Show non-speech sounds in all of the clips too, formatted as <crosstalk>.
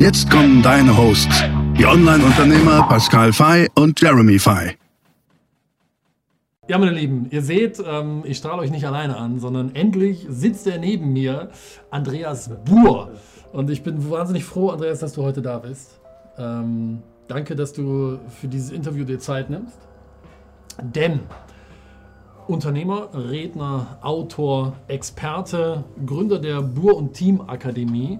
Jetzt kommen deine Hosts, die Online-Unternehmer Pascal Fay und Jeremy Fay. Ja, meine Lieben, ihr seht, ähm, ich strahle euch nicht alleine an, sondern endlich sitzt er neben mir, Andreas Buhr. Und ich bin wahnsinnig froh, Andreas, dass du heute da bist. Ähm, danke, dass du für dieses Interview dir Zeit nimmst. Denn Unternehmer, Redner, Autor, Experte, Gründer der Buhr und Team Akademie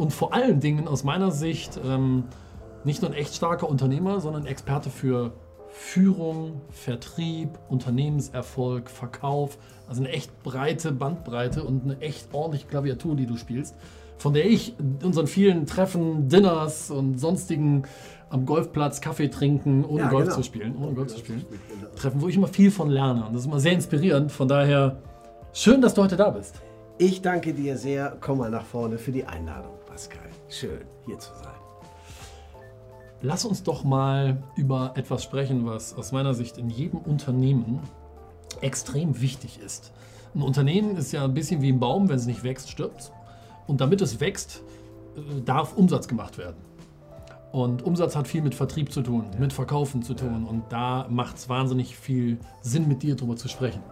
und vor allen Dingen aus meiner Sicht ähm, nicht nur ein echt starker Unternehmer, sondern Experte für Führung, Vertrieb, Unternehmenserfolg, Verkauf. Also eine echt breite Bandbreite und eine echt ordentliche Klaviatur, die du spielst, von der ich in unseren vielen Treffen, Dinners und sonstigen am Golfplatz Kaffee trinken, ohne ja, Golf genau. zu spielen, ohne Golf zu spielen, Treffen, wo ich immer viel von lerne. Und das ist immer sehr inspirierend. Von daher schön, dass du heute da bist. Ich danke dir sehr. Komm mal nach vorne für die Einladung. Pascal. Schön, hier zu sein. Lass uns doch mal über etwas sprechen, was aus meiner Sicht in jedem Unternehmen extrem wichtig ist. Ein Unternehmen ist ja ein bisschen wie ein Baum, wenn es nicht wächst, stirbt. Und damit es wächst, äh, darf Umsatz gemacht werden. Und Umsatz hat viel mit Vertrieb zu tun, ja. mit Verkaufen zu tun. Und da macht es wahnsinnig viel Sinn, mit dir darüber zu sprechen.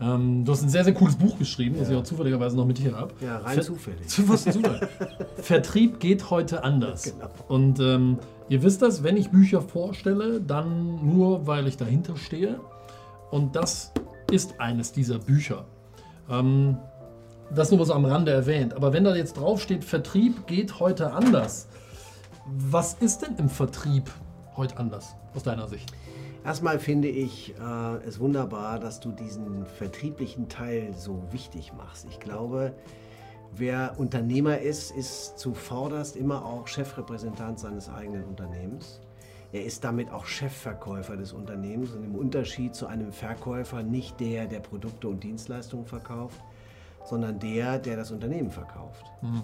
Ähm, du hast ein sehr, sehr cooles Buch geschrieben, ja. das ich auch zufälligerweise noch mit hier habe. Ja, rein Ver zufällig. <laughs> Zufall. <laughs> Vertrieb geht heute anders. Genau. Und ähm, ihr wisst das, wenn ich Bücher vorstelle, dann nur, weil ich dahinter stehe. Und das ist eines dieser Bücher. Ähm, das nur mal so am Rande erwähnt. Aber wenn da jetzt draufsteht, Vertrieb geht heute anders. Was ist denn im Vertrieb heute anders, aus deiner Sicht? Erstmal finde ich äh, es wunderbar, dass du diesen vertrieblichen Teil so wichtig machst. Ich glaube, wer Unternehmer ist, ist zuvorderst immer auch Chefrepräsentant seines eigenen Unternehmens. Er ist damit auch Chefverkäufer des Unternehmens und im Unterschied zu einem Verkäufer nicht der, der Produkte und Dienstleistungen verkauft, sondern der, der das Unternehmen verkauft. Mhm.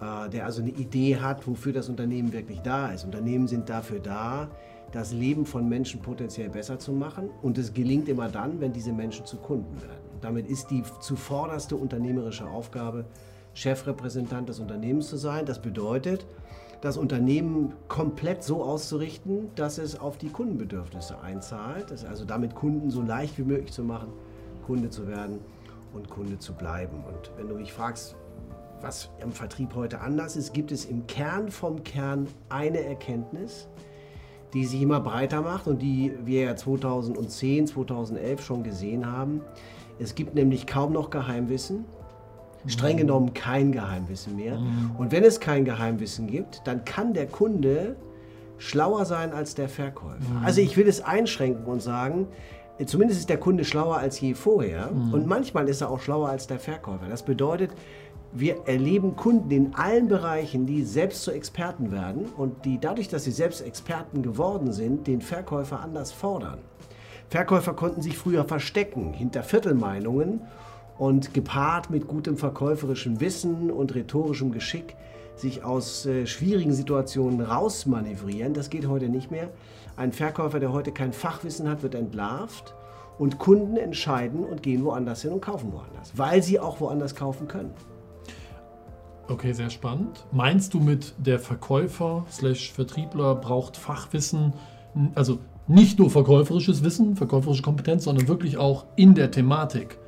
Äh, der also eine Idee hat, wofür das Unternehmen wirklich da ist. Unternehmen sind dafür da, das Leben von Menschen potenziell besser zu machen. Und es gelingt immer dann, wenn diese Menschen zu Kunden werden. Damit ist die zuvorderste unternehmerische Aufgabe, Chefrepräsentant des Unternehmens zu sein. Das bedeutet, das Unternehmen komplett so auszurichten, dass es auf die Kundenbedürfnisse einzahlt. Also damit Kunden so leicht wie möglich zu machen, Kunde zu werden und Kunde zu bleiben. Und wenn du mich fragst, was im Vertrieb heute anders ist, gibt es im Kern vom Kern eine Erkenntnis, die sich immer breiter macht und die wir ja 2010, 2011 schon gesehen haben. Es gibt nämlich kaum noch Geheimwissen, streng mhm. genommen kein Geheimwissen mehr. Mhm. Und wenn es kein Geheimwissen gibt, dann kann der Kunde schlauer sein als der Verkäufer. Mhm. Also ich will es einschränken und sagen, zumindest ist der Kunde schlauer als je vorher und manchmal ist er auch schlauer als der Verkäufer. Das bedeutet, wir erleben Kunden in allen Bereichen, die selbst zu Experten werden und die dadurch, dass sie selbst Experten geworden sind, den Verkäufer anders fordern. Verkäufer konnten sich früher verstecken hinter Viertelmeinungen und gepaart mit gutem verkäuferischem Wissen und rhetorischem Geschick sich aus äh, schwierigen Situationen rausmanövrieren. Das geht heute nicht mehr. Ein Verkäufer, der heute kein Fachwissen hat, wird entlarvt und Kunden entscheiden und gehen woanders hin und kaufen woanders, weil sie auch woanders kaufen können. Okay, sehr spannend. Meinst du mit der Verkäufer slash Vertriebler braucht Fachwissen, also nicht nur verkäuferisches Wissen, verkäuferische Kompetenz, sondern wirklich auch in der Thematik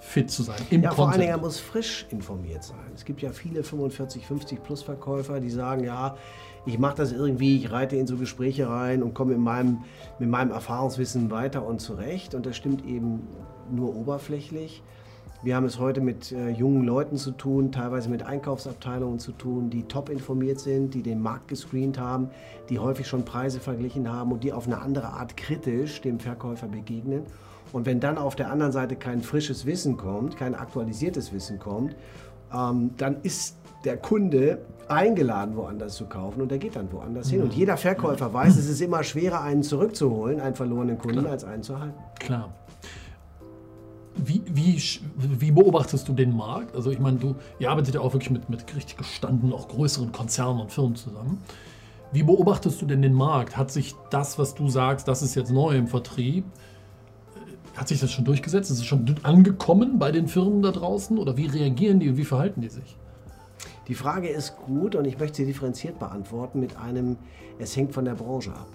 fit zu sein. Im ja, vor allen Dingen, er muss frisch informiert sein. Es gibt ja viele 45, 50 plus Verkäufer, die sagen, ja, ich mache das irgendwie, ich reite in so Gespräche rein und komme mit meinem, mit meinem Erfahrungswissen weiter und zurecht. Und das stimmt eben nur oberflächlich. Wir haben es heute mit äh, jungen Leuten zu tun, teilweise mit Einkaufsabteilungen zu tun, die top informiert sind, die den Markt gescreent haben, die häufig schon Preise verglichen haben und die auf eine andere Art kritisch dem Verkäufer begegnen. Und wenn dann auf der anderen Seite kein frisches Wissen kommt, kein aktualisiertes Wissen kommt, ähm, dann ist der Kunde eingeladen, woanders zu kaufen und der geht dann woanders hin. Und jeder Verkäufer weiß, es ist immer schwerer, einen zurückzuholen, einen verlorenen Kunden, Klar. als einen zu halten. Klar. Wie, wie, wie beobachtest du den Markt? Also ich meine, du ihr arbeitet ja auch wirklich mit, mit richtig gestandenen, auch größeren Konzernen und Firmen zusammen. Wie beobachtest du denn den Markt? Hat sich das, was du sagst, das ist jetzt neu im Vertrieb, äh, hat sich das schon durchgesetzt? Ist es schon angekommen bei den Firmen da draußen? Oder wie reagieren die und wie verhalten die sich? Die Frage ist gut und ich möchte sie differenziert beantworten mit einem, es hängt von der Branche ab.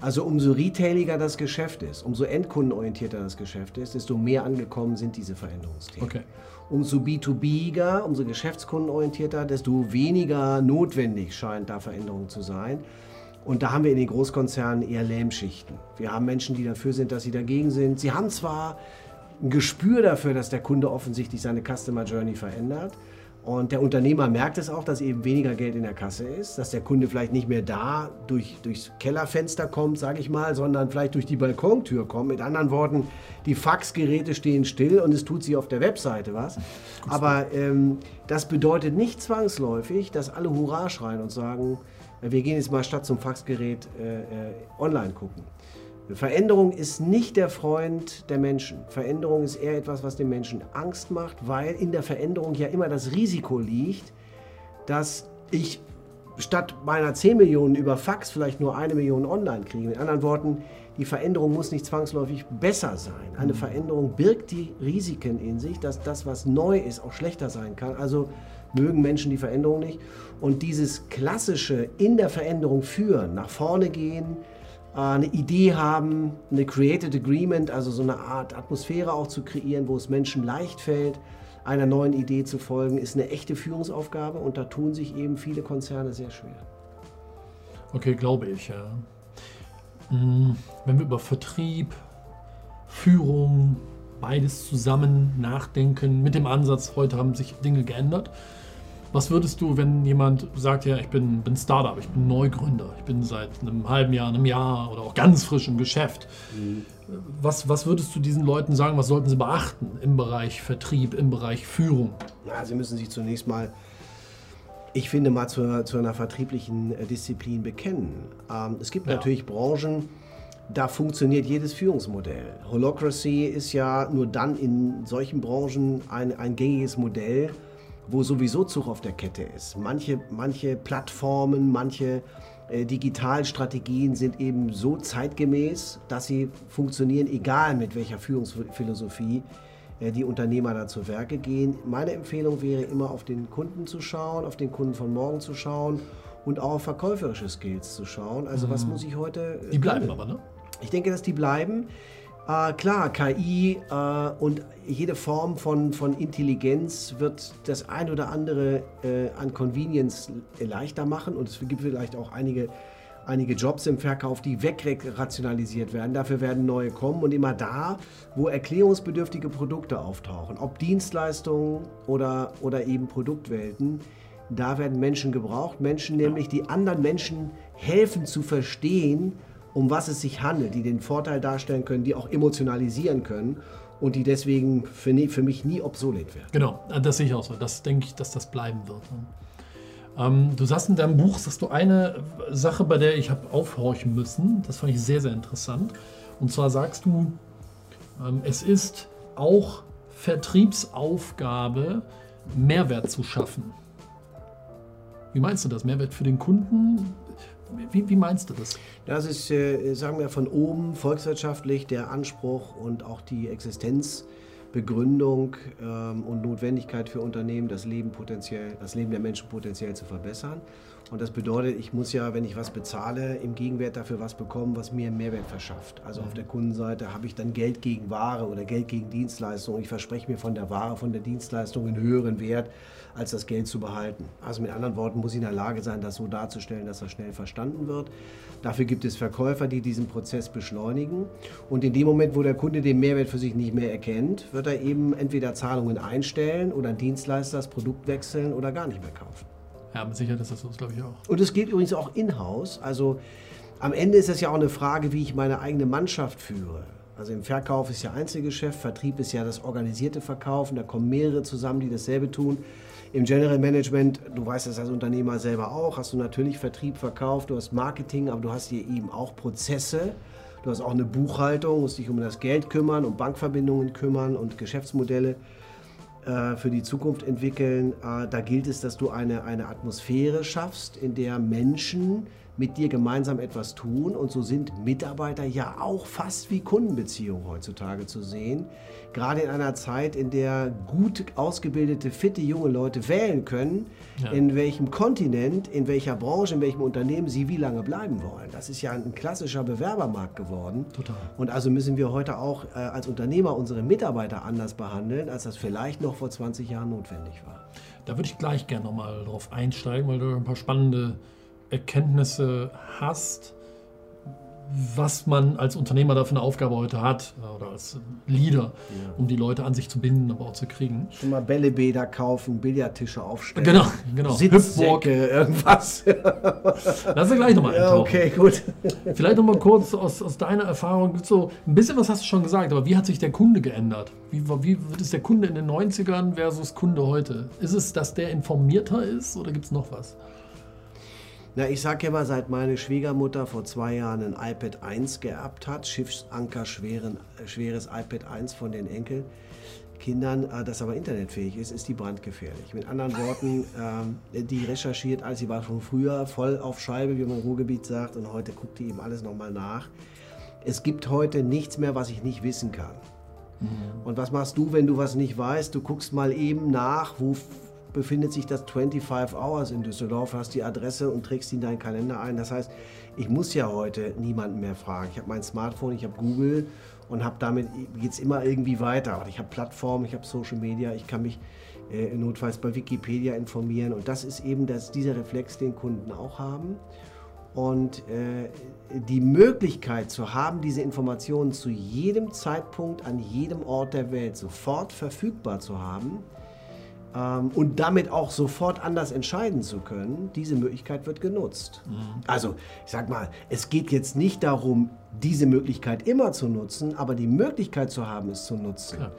Also umso retailiger das Geschäft ist, umso endkundenorientierter das Geschäft ist, desto mehr angekommen sind diese Veränderungsthemen. Okay. Umso B2Biger, umso geschäftskundenorientierter, desto weniger notwendig scheint da Veränderung zu sein. Und da haben wir in den Großkonzernen eher Lähmschichten. Wir haben Menschen, die dafür sind, dass sie dagegen sind. Sie haben zwar ein Gespür dafür, dass der Kunde offensichtlich seine Customer Journey verändert. Und der Unternehmer merkt es auch, dass eben weniger Geld in der Kasse ist, dass der Kunde vielleicht nicht mehr da durch, durchs Kellerfenster kommt, sage ich mal, sondern vielleicht durch die Balkontür kommt. Mit anderen Worten, die Faxgeräte stehen still und es tut sie auf der Webseite was. Aber ähm, das bedeutet nicht zwangsläufig, dass alle Hurra schreien und sagen, wir gehen jetzt mal statt zum Faxgerät äh, äh, online gucken. Veränderung ist nicht der Freund der Menschen. Veränderung ist eher etwas, was den Menschen Angst macht, weil in der Veränderung ja immer das Risiko liegt, dass ich statt meiner 10 Millionen über Fax vielleicht nur eine Million online kriege. Mit anderen Worten, die Veränderung muss nicht zwangsläufig besser sein. Eine Veränderung birgt die Risiken in sich, dass das, was neu ist, auch schlechter sein kann. Also mögen Menschen die Veränderung nicht. Und dieses klassische in der Veränderung führen, nach vorne gehen, eine Idee haben, eine Created Agreement, also so eine Art Atmosphäre auch zu kreieren, wo es Menschen leicht fällt, einer neuen Idee zu folgen, ist eine echte Führungsaufgabe und da tun sich eben viele Konzerne sehr schwer. Okay, glaube ich, ja. Mm, Wenn wir über Vertrieb, Führung, beides zusammen nachdenken, mit dem Ansatz, heute haben sich Dinge geändert. Was würdest du, wenn jemand sagt, ja, ich bin, bin Startup, ich bin Neugründer, ich bin seit einem halben Jahr, einem Jahr oder auch ganz frisch im Geschäft. Was, was würdest du diesen Leuten sagen, was sollten sie beachten im Bereich Vertrieb, im Bereich Führung? Ja, Sie müssen sich zunächst mal, ich finde, mal zu, zu einer vertrieblichen äh, Disziplin bekennen. Ähm, es gibt Ja. natürlich Branchen, da funktioniert jedes Führungsmodell. Holocracy ist ja nur dann in solchen Branchen ein, ein gängiges Modell, wo sowieso Zug auf der Kette ist. Manche, manche Plattformen, manche äh, Digitalstrategien sind eben so zeitgemäß, dass sie funktionieren, egal mit welcher Führungsphilosophie äh, die Unternehmer da zu Werke gehen. Meine Empfehlung wäre immer auf den Kunden zu schauen, auf den Kunden von morgen zu schauen und auch auf verkäuferische Skills zu schauen. Also was muss ich heute... äh, Die bleiben können? aber, ne? Ich denke, dass die bleiben. Äh, klar, KI äh, und jede Form von, von Intelligenz wird das ein oder andere äh, an Convenience leichter machen und es gibt vielleicht auch einige, einige Jobs im Verkauf, die wegrationalisiert werden. Dafür werden neue kommen und immer da, wo erklärungsbedürftige Produkte auftauchen, ob Dienstleistungen oder, oder eben Produktwelten, da werden Menschen gebraucht. Menschen nämlich, die anderen Menschen helfen zu verstehen, um was es sich handelt, die den Vorteil darstellen können, die auch emotionalisieren können und die deswegen für, nie, für mich nie obsolet werden. Genau, das sehe ich auch so. Das denke ich, dass das bleiben wird. ne? Ähm, du sagst in deinem Buch, sagst du eine Sache, bei der ich habe aufhorchen müssen. Das fand ich sehr, sehr interessant. Und zwar sagst du, ähm, es ist auch Vertriebsaufgabe, Mehrwert zu schaffen. Wie meinst du das? Mehrwert für den Kunden? Wie, wie meinst du das? Das ist, äh, sagen wir, von oben volkswirtschaftlich der Anspruch und auch die Existenzbegründung ähm, und Notwendigkeit für Unternehmen, das Leben, potenziell, das Leben der Menschen potenziell zu verbessern. Und das bedeutet, ich muss ja, wenn ich was bezahle, im Gegenwert dafür was bekommen, was mir Mehrwert verschafft. Also auf der Kundenseite habe ich dann Geld gegen Ware oder Geld gegen Dienstleistung. Ich verspreche mir von der Ware, von der Dienstleistung einen höheren Wert, als das Geld zu behalten. Also mit anderen Worten muss ich in der Lage sein, das so darzustellen, dass das schnell verstanden wird. Dafür gibt es Verkäufer, die diesen Prozess beschleunigen. Und in dem Moment, wo der Kunde den Mehrwert für sich nicht mehr erkennt, wird er eben entweder Zahlungen einstellen oder ein Dienstleister das Produkt wechseln oder gar nicht mehr kaufen. Ja, mit Sicherheit ist das so, das glaube ich auch. Und es geht übrigens auch in-house. Also am Ende ist es ja auch eine Frage, wie ich meine eigene Mannschaft führe. Also im Verkauf ist ja Einzelgeschäft, Vertrieb ist ja das organisierte Verkaufen, da kommen mehrere zusammen, die dasselbe tun. Im General Management, du weißt das als Unternehmer selber auch, hast du natürlich Vertrieb, Verkauf, du hast Marketing, aber du hast hier eben auch Prozesse. Du hast auch eine Buchhaltung, musst dich um das Geld kümmern, um Bankverbindungen kümmern und Geschäftsmodelle für die Zukunft entwickeln. Äh, da gilt es, dass du eine, eine Atmosphäre schaffst, in der Menschen mit dir gemeinsam etwas tun. Und so sind Mitarbeiter ja auch fast wie Kundenbeziehungen heutzutage zu sehen. Gerade in einer Zeit, in der gut ausgebildete, fitte junge Leute wählen können, ja. in welchem Kontinent, in welcher Branche, in welchem Unternehmen sie wie lange bleiben wollen. Das ist ja ein klassischer Bewerbermarkt geworden. Total. Und also müssen wir heute auch äh, als Unternehmer unsere Mitarbeiter anders behandeln, als das vielleicht noch vor 20 Jahren notwendig war. Da würde ich gleich gerne nochmal drauf einsteigen, weil du ein paar spannende Erkenntnisse hast, was man als Unternehmer da für eine Aufgabe heute hat oder als Leader, ja. um die Leute an sich zu binden, aber auch zu kriegen. Schon mal Bällebäder kaufen, Billardtische aufstellen. Genau, genau. Sitzsäcke, irgendwas. <laughs> Lass uns gleich nochmal ja, Okay, gut. Vielleicht nochmal kurz aus, aus deiner Erfahrung. So, ein bisschen was hast du schon gesagt, aber wie hat sich der Kunde geändert? Wie, wie wird es der Kunde in den 90ern versus Kunde heute? Ist es, dass der informierter ist oder gibt es noch was? Na, ich sage ja mal, seit meine Schwiegermutter vor zwei Jahren ein iPad 1 geerbt hat, Schiffsanker schweren, schweres iPad 1 von den Enkelkindern, äh, das aber internetfähig ist, ist die brandgefährlich. Mit anderen Worten, äh, die recherchiert, als sie war schon früher voll auf Scheibe, wie man im Ruhrgebiet sagt, und heute guckt die eben alles nochmal nach. Es gibt heute nichts mehr, was ich nicht wissen kann. Mhm. Und was machst du, wenn du was nicht weißt? Du guckst mal eben nach, wo befindet sich das 25 Hours in Düsseldorf, hast die Adresse und trägst die in deinen Kalender ein. Das heißt, ich muss ja heute niemanden mehr fragen. Ich habe mein Smartphone, ich habe Google und habe damit geht es immer irgendwie weiter. Ich habe Plattformen, ich habe Social Media, ich kann mich äh, notfalls bei Wikipedia informieren und das ist eben das, dieser Reflex, den Kunden auch haben. Und äh, die Möglichkeit zu haben, diese Informationen zu jedem Zeitpunkt an jedem Ort der Welt sofort verfügbar zu haben, ähm, und damit auch sofort anders entscheiden zu können, diese Möglichkeit wird genutzt. Mhm. Also, ich sag mal, es geht jetzt nicht darum, diese Möglichkeit immer zu nutzen, aber die Möglichkeit zu haben, es zu nutzen. Klar.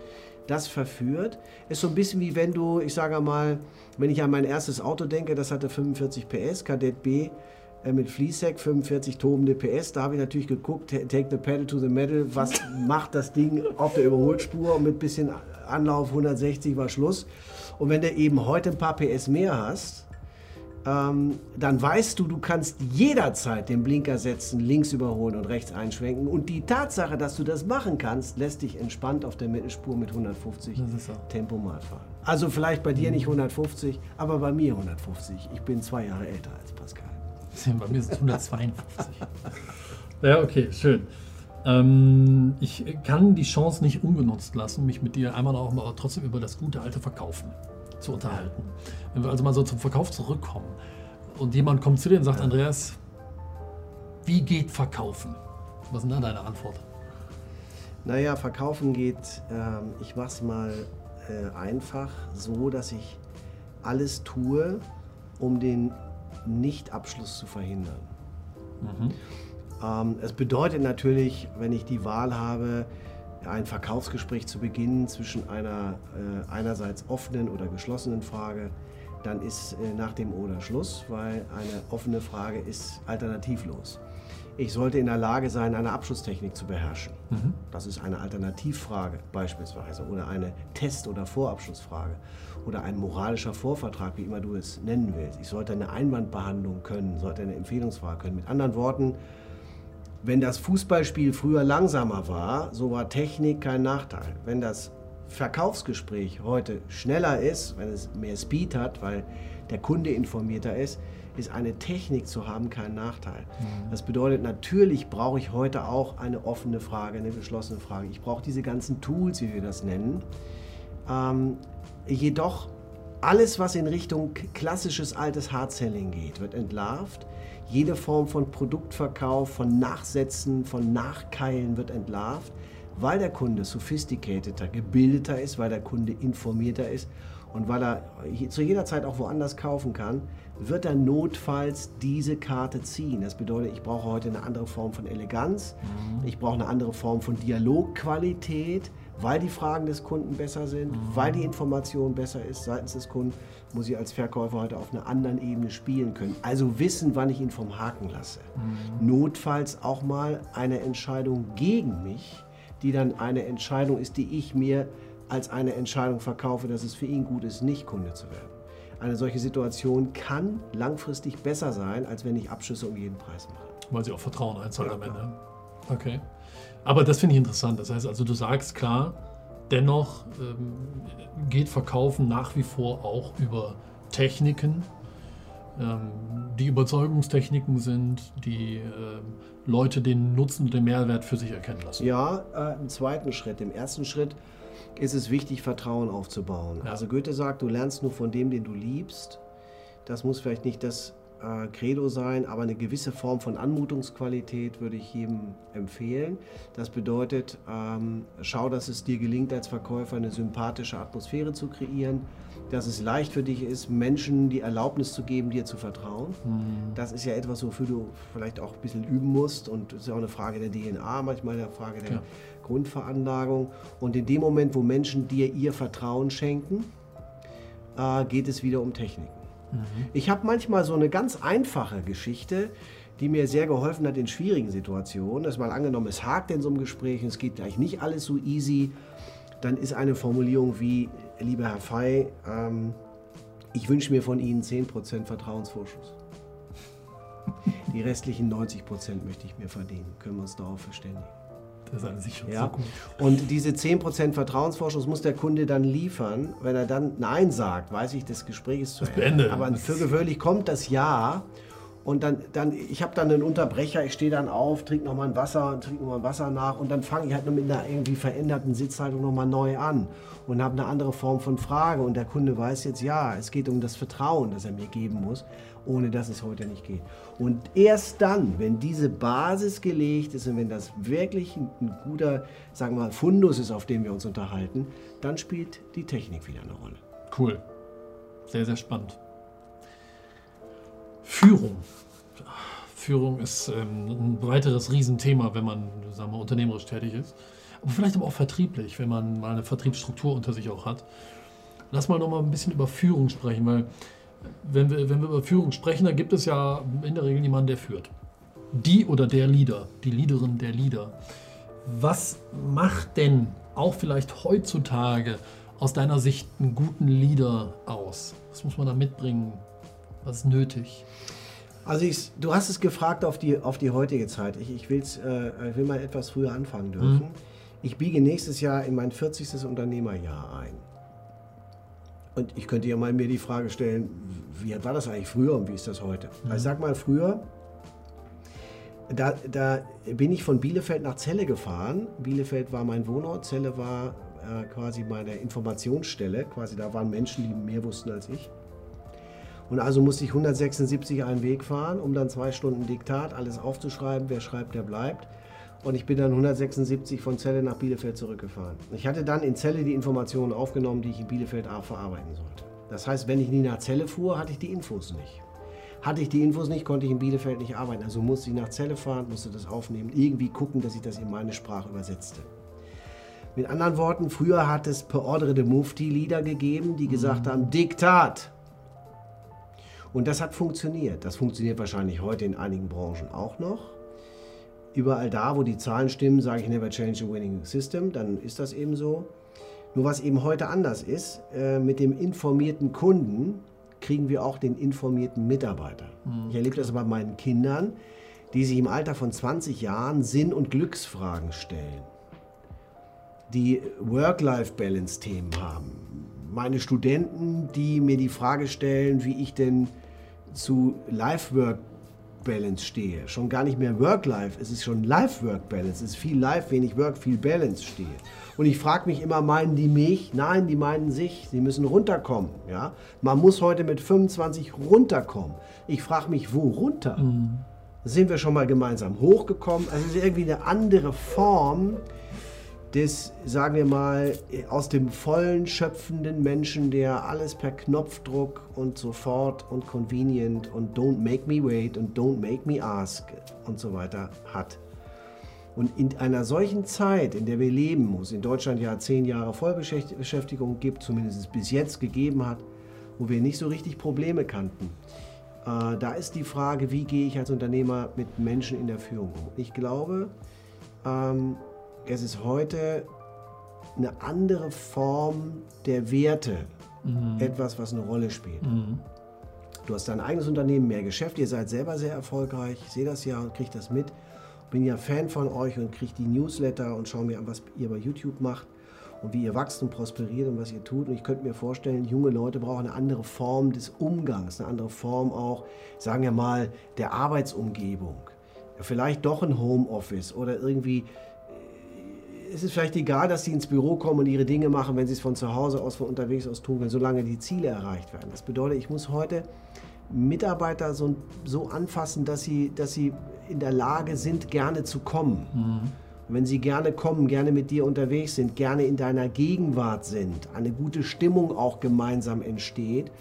Das verführt. Ist so ein bisschen wie wenn du, ich sage mal, wenn ich an mein erstes Auto denke, das hatte 45 PS, Kadett B äh, mit Fließheck, 45 tobende PS. Da habe ich natürlich geguckt, take the pedal to the metal, was <laughs> macht das Ding auf der Überholspur und mit bisschen Anlauf 160 war Schluss. Und wenn du eben heute ein paar PS mehr hast, ähm, dann weißt du, du kannst jederzeit den Blinker setzen, links überholen und rechts einschwenken. Und die Tatsache, dass du das machen kannst, lässt dich entspannt auf der Mittelspur mit 150 so. Tempomat fahren. Also vielleicht bei dir nicht 150, aber bei mir 150. Ich bin zwei Jahre älter als Pascal. Bei mir sind es <laughs> 152. ja, okay, schön. Ähm, ich kann die Chance nicht ungenutzt lassen, mich mit dir einmal auch mal trotzdem über das gute alte Verkaufen zu unterhalten. Wenn wir also mal so zum Verkauf zurückkommen und jemand kommt zu dir und sagt, Andreas, wie geht Verkaufen? Was ist denn da deine Antwort? Naja, Verkaufen geht, ähm, ich mache es mal äh, einfach so, dass ich alles tue, um den Nichtabschluss zu verhindern. Mhm. Ähm, es bedeutet natürlich, wenn ich die Wahl habe, ein Verkaufsgespräch zu beginnen zwischen einer äh, einerseits offenen oder geschlossenen Frage, dann ist äh, nach dem Oder Schluss, weil eine offene Frage ist alternativlos. Ich sollte in der Lage sein, eine Abschlusstechnik zu beherrschen. Mhm. Das ist eine Alternativfrage beispielsweise oder eine Test- oder Vorabschlussfrage oder ein moralischer Vorvertrag, wie immer du es nennen willst. Ich sollte eine Einwandbehandlung können, sollte eine Empfehlungsfrage können. Mit anderen Worten, wenn das Fußballspiel früher langsamer war, so war Technik kein Nachteil. Wenn das Verkaufsgespräch heute schneller ist, wenn es mehr Speed hat, weil der Kunde informierter ist, ist eine Technik zu haben kein Nachteil. Mhm. Das bedeutet, natürlich brauche ich heute auch eine offene Frage, eine geschlossene Frage. Ich brauche diese ganzen Tools, wie wir das nennen. Ähm, jedoch alles, was in Richtung klassisches altes Hard-Selling geht, wird entlarvt. Jede Form von Produktverkauf, von Nachsetzen, von Nachkeilen wird entlarvt, weil der Kunde sophisticateder, gebildeter ist, weil der Kunde informierter ist und weil er zu jeder Zeit auch woanders kaufen kann, wird er notfalls diese Karte ziehen. Das bedeutet, ich brauche heute eine andere Form von Eleganz, mhm. ich brauche eine andere Form von Dialogqualität, weil die Fragen des Kunden besser sind, weil die Information besser ist seitens des Kunden, muss ich als Verkäufer heute auf einer anderen Ebene spielen können. Also wissen, wann ich ihn vom Haken lasse. Notfalls auch mal eine Entscheidung gegen mich, die dann eine Entscheidung ist, die ich mir als eine Entscheidung verkaufe, dass es für ihn gut ist, nicht Kunde zu werden. Eine solche Situation kann langfristig besser sein, als wenn ich Abschlüsse um jeden Preis mache. Weil sie auch Vertrauen einzahlt Ja, am Ende. Okay. Aber das finde ich interessant. Das heißt also, du sagst klar, dennoch ähm, geht Verkaufen nach wie vor auch über Techniken, ähm, die Überzeugungstechniken sind, die ähm, Leute den Nutzen und den Mehrwert für sich erkennen lassen. Ja, äh, im zweiten Schritt. Im ersten Schritt ist es wichtig, Vertrauen aufzubauen. Ja. Also Goethe sagt, du lernst nur von dem, den du liebst. Das muss vielleicht nicht das äh, Credo sein, aber eine gewisse Form von Anmutungsqualität würde ich jedem empfehlen. Das bedeutet, ähm, schau, dass es dir gelingt, als Verkäufer eine sympathische Atmosphäre zu kreieren, dass es leicht für dich ist, Menschen die Erlaubnis zu geben, dir zu vertrauen. Das ist ja etwas, wofür du vielleicht auch ein bisschen üben musst und es ist ja auch eine Frage der DNA, manchmal eine Frage der Ja. Grundveranlagung. Und in dem Moment, wo Menschen dir ihr Vertrauen schenken, äh, geht es wieder um Techniken. Ich habe manchmal so eine ganz einfache Geschichte, die mir sehr geholfen hat in schwierigen Situationen. Das mal angenommen, es hakt in so einem Gespräch es geht gleich nicht alles so easy. Dann ist eine Formulierung wie, lieber Herr Fey, ähm, ich wünsche mir von Ihnen 10% Vertrauensvorschuss. Die restlichen 90% möchte ich mir verdienen. Können wir uns darauf verständigen? Das ist an sich schon Ja. so gut. Und diese 10% Vertrauensvorschuss muss der Kunde dann liefern. Wenn er dann Nein sagt, weiß ich, das Gespräch ist zu Ende. beendet. Aber für gewöhnlich kommt das Ja. Und dann, dann ich habe dann einen Unterbrecher, ich stehe dann auf, trinke nochmal ein Wasser, trinke nochmal Wasser nach und dann fange ich halt nur mit einer irgendwie veränderten Sitzhaltung nochmal neu an und habe eine andere Form von Frage. Und der Kunde weiß jetzt, ja, es geht um das Vertrauen, das er mir geben muss, ohne dass es heute nicht geht. Und erst dann, wenn diese Basis gelegt ist und wenn das wirklich ein, guter, sagen wir mal, Fundus ist, auf dem wir uns unterhalten, dann spielt die Technik wieder eine Rolle. Cool. Sehr, sehr spannend. Führung. Führung ist ähm, ein weiteres Riesenthema, wenn man sagen wir, unternehmerisch tätig ist. Aber vielleicht aber auch vertrieblich, wenn man mal eine Vertriebsstruktur unter sich auch hat. Lass mal noch mal ein bisschen über Führung sprechen, weil wenn wir, wenn wir über Führung sprechen, dann gibt es ja in der Regel jemanden, der führt. Die oder der Leader, die Leaderin, der Leader. Was macht denn auch vielleicht heutzutage aus deiner Sicht einen guten Leader aus? Was muss man da mitbringen? Was ist nötig? Also ich, du hast es gefragt auf die, auf die heutige Zeit. Ich, ich, will's, äh, ich will mal etwas früher anfangen dürfen. Ich biege nächstes Jahr in mein 40. Unternehmerjahr ein. Und ich könnte ja mal mir die Frage stellen, wie war das eigentlich früher und wie ist das heute? Also ich sag mal früher, da, da bin ich von Bielefeld nach Celle gefahren. Bielefeld war mein Wohnort, Celle war äh, quasi meine Informationsstelle. Quasi da waren Menschen, die mehr wussten als ich. Und also musste ich 176 einen Weg fahren, um dann zwei Stunden Diktat, alles aufzuschreiben. Wer schreibt, der bleibt. Und ich bin dann 176 von Celle nach Bielefeld zurückgefahren. Ich hatte dann in Celle die Informationen aufgenommen, die ich in Bielefeld A verarbeiten sollte. Das heißt, wenn ich nie nach Celle fuhr, hatte ich die Infos nicht. Hatte ich die Infos nicht, konnte ich in Bielefeld nicht arbeiten. Also musste ich nach Celle fahren, musste das aufnehmen, irgendwie gucken, dass ich das in meine Sprache übersetzte. Mit anderen Worten, früher hat es per Ordre de Mufti Lieder gegeben, die gesagt haben, Diktat. Und das hat funktioniert. Das funktioniert wahrscheinlich heute in einigen Branchen auch noch. Überall da, wo die Zahlen stimmen, sage ich never change a winning system, dann ist das eben so. Nur was eben heute anders ist, äh, mit dem informierten Kunden kriegen wir auch den informierten Mitarbeiter. Ich erlebe das bei meinen Kindern, die sich im Alter von 20 Jahren Sinn- und Glücksfragen stellen, die Work-Life-Balance-Themen haben. Meine Studenten, die mir die Frage stellen, wie ich denn zu Life-Work-Balance stehe. Schon gar nicht mehr Work-Life, es ist schon Life-Work-Balance. Es ist viel Life, wenig Work, viel Balance stehe. Und ich frage mich immer, meinen die mich? Nein, die meinen sich. Sie müssen runterkommen. Ja? Man muss heute mit 25 runterkommen. Ich frage mich, wo runter? Sind wir schon mal gemeinsam hochgekommen? Also es ist irgendwie eine andere Form des, sagen wir mal, aus dem vollen schöpfenden Menschen, der alles per Knopfdruck und sofort und convenient und don't make me wait und don't make me ask und so weiter hat. Und in einer solchen Zeit, in der wir leben, wo es in Deutschland ja zehn Jahre Vollbeschäftigung gibt, zumindest bis jetzt gegeben hat, wo wir nicht so richtig Probleme kannten, äh, da ist die Frage, wie gehe ich als Unternehmer mit Menschen in der Führung um. Ich glaube, ähm, es ist heute eine andere Form der Werte, mhm. etwas, was eine Rolle spielt. Mhm. Du hast dein eigenes Unternehmen, mehr Geschäft, ihr seid selber sehr erfolgreich, ich sehe das ja und kriege das mit bin ja Fan von euch und kriege die Newsletter und schaue mir an, was ihr bei YouTube macht und wie ihr wächst und prosperiert und was ihr tut. Und ich könnte mir vorstellen, junge Leute brauchen eine andere Form des Umgangs, eine andere Form auch, sagen wir mal, der Arbeitsumgebung. Vielleicht doch ein Homeoffice oder irgendwie es ist vielleicht egal, dass sie ins Büro kommen und ihre Dinge machen, wenn sie es von zu Hause aus, von unterwegs aus tun können, solange die Ziele erreicht werden. Das bedeutet, ich muss heute Mitarbeiter so, so anfassen, dass sie, dass sie in der Lage sind, gerne zu kommen. Mhm. Und wenn sie gerne kommen, gerne mit dir unterwegs sind, gerne in deiner Gegenwart sind, eine gute Stimmung auch gemeinsam entsteht,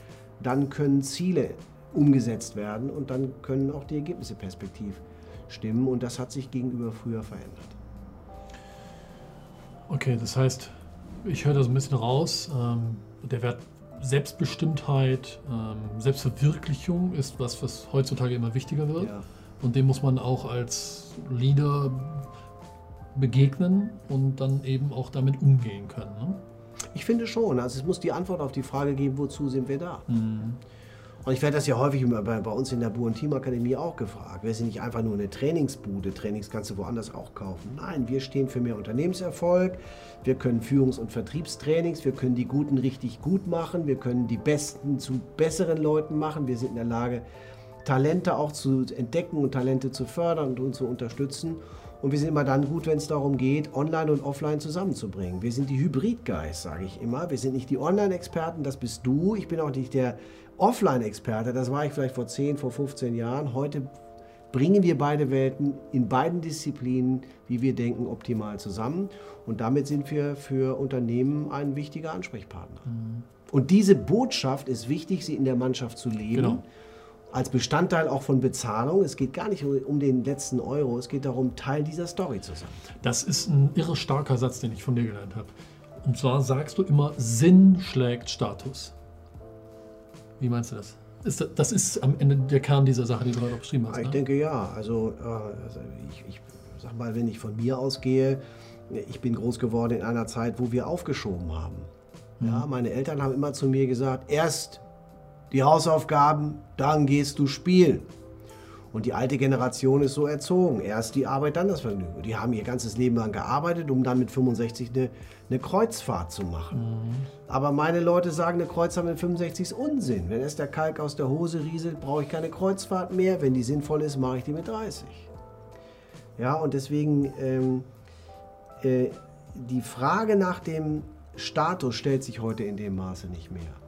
dann können Ziele umgesetzt werden und dann können auch die Ergebnisse perspektiv stimmen. Und das hat sich gegenüber früher verändert. Okay, das heißt, ich höre das ein bisschen raus. Ähm, der Wert Selbstbestimmtheit, ähm, Selbstverwirklichung ist was, was heutzutage immer wichtiger wird. Ja. Und dem muss man auch als Leader begegnen und dann eben auch damit umgehen können. Ne? Ich finde schon. Also es muss die Antwort auf die Frage geben, wozu sind wir da? Mhm. Und ich werde das ja häufig bei, bei uns in der Bu- Team Akademie auch gefragt. Wir sind nicht einfach nur eine Trainingsbude. Trainings kannst du woanders auch kaufen. Nein, wir stehen für mehr Unternehmenserfolg. Wir können Führungs- und Vertriebstrainings. Wir können die Guten richtig gut machen. Wir können die Besten zu besseren Leuten machen. Wir sind in der Lage, Talente auch zu entdecken und Talente zu fördern und zu unterstützen. Und wir sind immer dann gut, wenn es darum geht, online und offline zusammenzubringen. Wir sind die Hybrid-Guys, sage ich immer. Wir sind nicht die Online-Experten, das bist du. Ich bin auch nicht der Offline-Experte, das war ich vielleicht vor 10, vor 15 Jahren. Heute bringen wir beide Welten in beiden Disziplinen, wie wir denken, optimal zusammen. Und damit sind wir für Unternehmen ein wichtiger Ansprechpartner. Mhm. Und diese Botschaft ist wichtig, sie in der Mannschaft zu leben. Genau als Bestandteil auch von Bezahlung. Es geht gar nicht um den letzten Euro, es geht darum, Teil dieser Story zu sein. Das ist ein irre starker Satz, den ich von dir gelernt habe. Und zwar sagst du immer, Sinn schlägt Status. Wie meinst du das? Ist das, ist am Ende der Kern dieser Sache, die du gerade beschrieben hast. Ich ne? denke ja. Also, äh, also ich, ich sag mal, wenn ich von mir ausgehe, ich bin groß geworden in einer Zeit, wo wir aufgeschoben haben. Mhm. Ja, meine Eltern haben immer zu mir gesagt, erst die Hausaufgaben, dann gehst du spielen. Und die alte Generation ist so erzogen. Erst die Arbeit, dann das Vergnügen. Die haben ihr ganzes Leben lang gearbeitet, um dann mit 65 eine, eine Kreuzfahrt zu machen. Mhm. Aber meine Leute sagen, eine Kreuzfahrt mit 65 ist Unsinn. Wenn es der Kalk aus der Hose rieselt, brauche ich keine Kreuzfahrt mehr. Wenn die sinnvoll ist, mache ich die mit 30. Ja, und deswegen ähm, äh, die Frage nach dem Status stellt sich heute in dem Maße nicht mehr.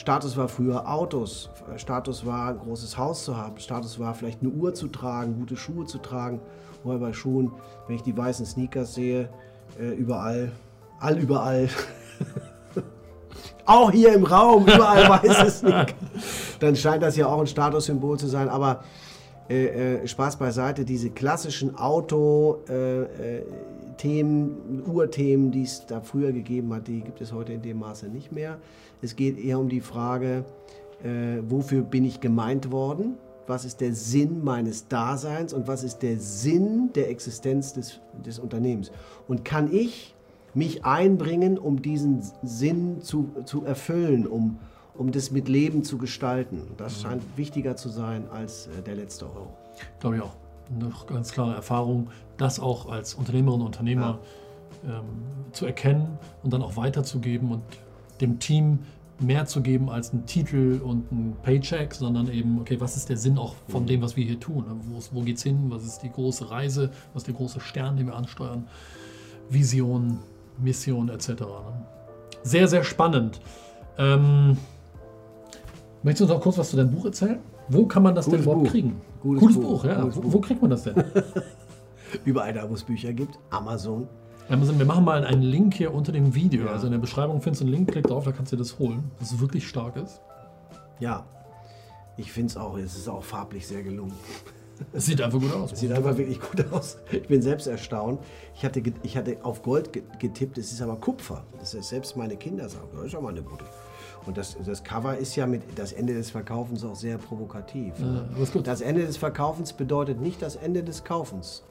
Status war früher Autos, Status war ein großes Haus zu haben, Status war vielleicht eine Uhr zu tragen, gute Schuhe zu tragen. Oder bei Schuhen, wenn ich die weißen Sneakers sehe, äh, überall, all überall. <laughs> auch hier im Raum, überall <laughs> weiße Sneakers. Dann scheint das ja auch ein Statussymbol zu sein. Aber äh, äh, Spaß beiseite, diese klassischen Auto-Themen, Urthemen, die es da früher gegeben hat, die gibt es heute in dem Maße nicht mehr. Es geht eher um die Frage, äh, wofür bin ich gemeint worden? Was ist der Sinn meines Daseins und was ist der Sinn der Existenz des, des Unternehmens? Und kann ich mich einbringen, um diesen Sinn zu, zu erfüllen, um, um das mit Leben zu gestalten? Das mhm. scheint wichtiger zu sein als äh, der letzte Euro. Glaube ich auch. Eine ganz klare Erfahrung, das auch als Unternehmerin und Unternehmer ja. ähm, zu erkennen und dann auch weiterzugeben und dem Team mehr zu geben als ein Titel und ein Paycheck, sondern eben, okay, was ist der Sinn auch von dem, was wir hier tun? Wo, wo geht es hin? Was ist die große Reise? Was ist der große Stern, den wir ansteuern? Vision, Mission etc. Ne? Sehr, sehr spannend. Ähm, möchtest du uns auch kurz was zu deinem Buch erzählen? Wo kann man das Gutes denn überhaupt Buch. kriegen? Gutes, Gutes Buch. Buch, ja. Gutes wo, Buch. wo kriegt man das denn? <laughs> Überall da, wo es Bücher gibt. Amazon, wir machen mal einen Link hier unter dem Video. Ja. Also in der Beschreibung findest du einen Link, klick drauf, da kannst du dir das holen. Das ist wirklich stark ist. Ja, ich finde es auch, es ist auch farblich sehr gelungen. Es sieht einfach gut aus. Es sieht einfach wirklich gut aus. Ich bin selbst erstaunt. Ich hatte, ich hatte auf Gold getippt, es ist aber Kupfer. Das ist selbst meine Kinder sagen, das ist ja mal eine gute. Und das, das Cover ist ja mit das Ende des Verkaufens auch sehr provokativ. Ja, das Ende des Verkaufens bedeutet nicht das Ende des Kaufens,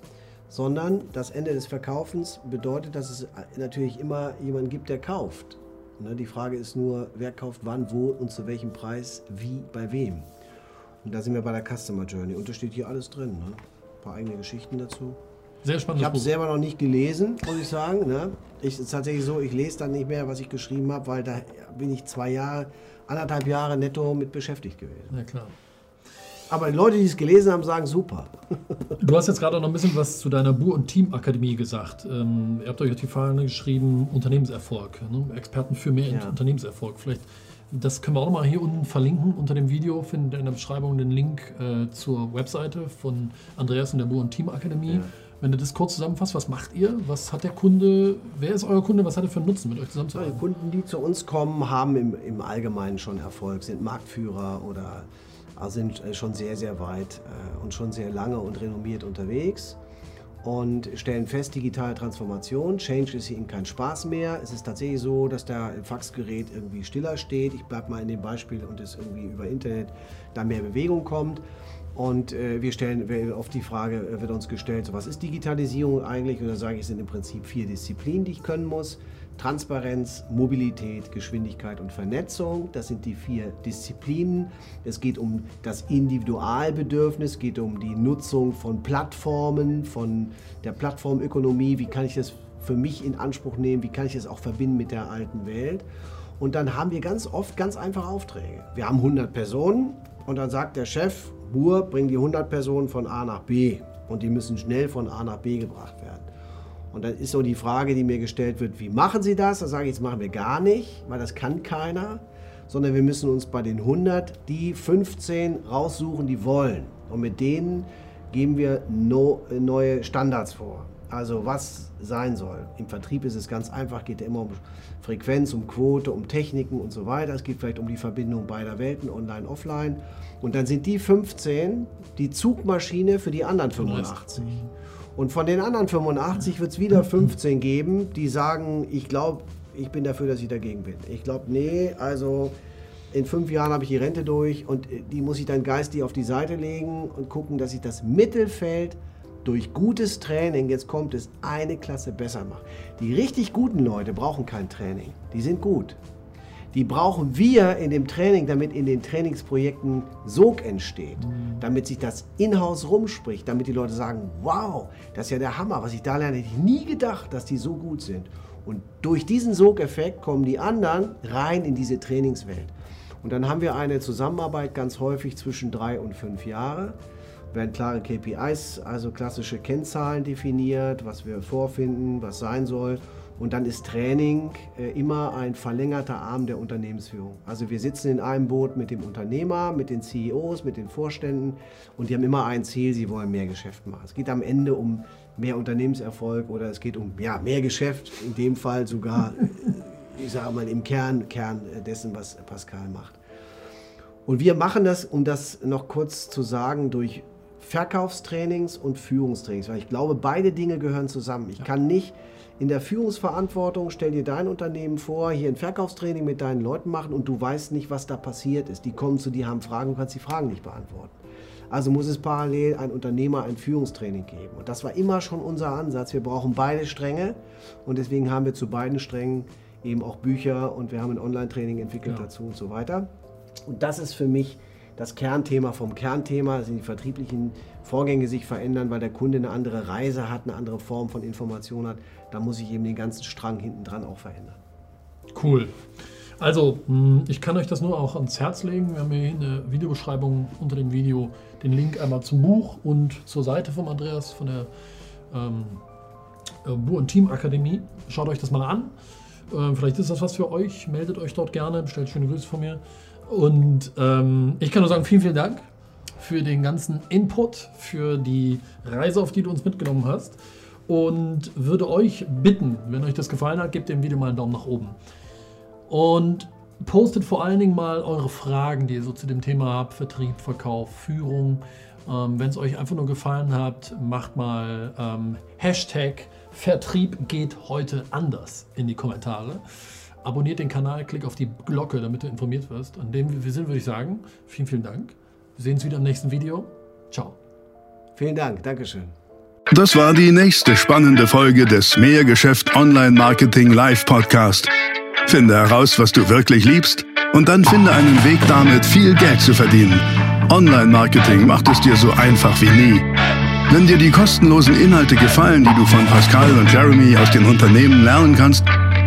sondern das Ende des Verkaufens bedeutet, dass es natürlich immer jemanden gibt, der kauft. Ne, die Frage ist nur, wer kauft wann, wo und zu welchem Preis, wie, bei wem. Und da sind wir bei der Customer Journey. Und da steht hier alles drin. Ne? Ein paar eigene Geschichten dazu. Sehr spannend. Ich habe es selber noch nicht gelesen, muss ich sagen. Ne? Ich, ist tatsächlich so, ich lese dann nicht mehr, was ich geschrieben habe, weil da bin ich zwei Jahre, anderthalb Jahre netto mit beschäftigt gewesen. Ja, klar. Aber die Leute, die es gelesen haben, sagen super. <laughs> Du hast jetzt gerade noch ein bisschen was zu deiner Bu- und Teamakademie gesagt. Ähm, ihr habt euch auf die Fahne geschrieben, Unternehmenserfolg. Ne? Experten für mehr ja. Unternehmenserfolg. Vielleicht, das können wir auch noch mal hier unten verlinken unter dem Video. Findet ihr in der Beschreibung den Link äh, zur Webseite von Andreas und der Bu- und Teamakademie. Ja. Wenn du das kurz zusammenfasst, was macht ihr? Was hat der Kunde? Wer ist euer Kunde? Was hat er für einen Nutzen, mit euch zusammenzuarbeiten? Die Kunden, die zu uns kommen, haben im, im Allgemeinen schon Erfolg, sind Marktführer oder sind äh, schon sehr, sehr weit äh, und schon sehr lange und renommiert unterwegs und stellen fest, digitale Transformation, Change ist ihnen kein Spaß mehr. Es ist tatsächlich so, dass da Faxgerät irgendwie stiller steht. Ich bleibe mal in dem Beispiel und es irgendwie über Internet da mehr Bewegung kommt. Und äh, wir stellen auf die Frage, äh, wird uns gestellt, so was ist Digitalisierung eigentlich? Und da sage ich, es sind im Prinzip vier Disziplinen, die ich können muss. Transparenz, Mobilität, Geschwindigkeit und Vernetzung. Das sind die vier Disziplinen. Es geht um das Individualbedürfnis, es geht um die Nutzung von Plattformen, von der Plattformökonomie. Wie kann ich das für mich in Anspruch nehmen? Wie kann ich das auch verbinden mit der alten Welt? Und dann haben wir ganz oft ganz einfache Aufträge. Wir haben 100 Personen und dann sagt der Chef, Buhr, bring die 100 Personen von A nach B. Und die müssen schnell von A nach B gebracht werden. Und dann ist so die Frage, die mir gestellt wird, wie machen Sie das? Da sage ich, das machen wir gar nicht, weil das kann keiner, sondern wir müssen uns bei den 100 die 15 raussuchen, die wollen. Und mit denen geben wir no, neue Standards vor. Also was sein soll. Im Vertrieb ist es ganz einfach, geht ja immer um Frequenz, um Quote, um Techniken und so weiter. Es geht vielleicht um die Verbindung beider Welten, online, offline. Und dann sind die 15 die Zugmaschine für die anderen 85. Und von den anderen 85 wird es wieder 15 geben, die sagen, ich glaube, ich bin dafür, dass ich dagegen bin. Ich glaube, nee, also in fünf Jahren habe ich die Rente durch und die muss ich dann geistig auf die Seite legen und gucken, dass ich das Mittelfeld durch gutes Training, jetzt kommt es, eine Klasse besser mache. Die richtig guten Leute brauchen kein Training. Die sind gut die brauchen wir in dem Training, damit in den Trainingsprojekten Sog entsteht, damit sich das in-house rumspricht, damit die Leute sagen, wow, das ist ja der Hammer, was ich da lerne, hätte ich nie gedacht, dass die so gut sind. Und durch diesen Sogeffekt kommen die anderen rein in diese Trainingswelt. Und dann haben wir eine Zusammenarbeit ganz häufig zwischen drei und fünf Jahre werden klare KPIs, also klassische Kennzahlen definiert, was wir vorfinden, was sein soll. Und dann ist Training äh, immer ein verlängerter Arm der Unternehmensführung. Also wir sitzen in einem Boot mit dem Unternehmer, mit den CEOs, mit den Vorständen und die haben immer ein Ziel, sie wollen mehr Geschäft machen. Es geht am Ende um mehr Unternehmenserfolg oder es geht um ja, mehr Geschäft, in dem Fall sogar, äh, ich sage mal, im Kern, Kern dessen, was Pascal macht. Und wir machen das, um das noch kurz zu sagen, durch Verkaufstrainings und Führungstrainings, weil ich glaube, beide Dinge gehören zusammen. Ich kann nicht in der Führungsverantwortung, stell dir dein Unternehmen vor, hier ein Verkaufstraining mit deinen Leuten machen und du weißt nicht, was da passiert ist. Die kommen zu dir, haben Fragen, du kannst die Fragen nicht beantworten. Also muss es parallel ein Unternehmer ein Führungstraining geben. Und das war immer schon unser Ansatz. Wir brauchen beide Stränge und deswegen haben wir zu beiden Strängen eben auch Bücher und wir haben ein Online-Training entwickelt ja. dazu und so weiter. Und das ist für mich das Kernthema vom Kernthema, dass die vertrieblichen Vorgänge sich verändern, weil der Kunde eine andere Reise hat, eine andere Form von Information hat. Da muss ich eben den ganzen Strang hinten dran auch verändern. Cool. Also, hm, ich kann euch das nur auch ans Herz legen. Wir haben hier in der Videobeschreibung unter dem Video den Link einmal zum Buch und zur Seite von Andreas von der ähm, äh, Bu- und Team Akademie. Schaut euch das mal an. Ähm, vielleicht ist das was für euch. Meldet euch dort gerne. Bestellt schöne Grüße von mir. Und ähm, ich kann nur sagen, vielen, vielen Dank für den ganzen Input, für die Reise, auf die du uns mitgenommen hast. Und würde euch bitten, wenn euch das gefallen hat, gebt dem Video mal einen Daumen nach oben. Und postet vor allen Dingen mal eure Fragen, die ihr so zu dem Thema habt: Vertrieb, Verkauf, Führung. Ähm, Wenn es euch einfach nur gefallen hat, macht mal ähm, Hashtag Vertrieb geht heute anders in die Kommentare. Abonniert den Kanal, klick auf die Glocke, damit du informiert wirst. An dem wir sind, würde ich sagen, vielen, vielen Dank. Wir sehen uns wieder im nächsten Video. Ciao. Vielen Dank, Dankeschön. Das war die nächste spannende Folge des Mehrgeschäft Online Marketing Live Podcast. Finde heraus, was du wirklich liebst und dann finde einen Weg damit, viel Geld zu verdienen. Online Marketing macht es dir so einfach wie nie. Wenn dir die kostenlosen Inhalte gefallen, die du von Pascal und Jeremy aus den Unternehmen lernen kannst,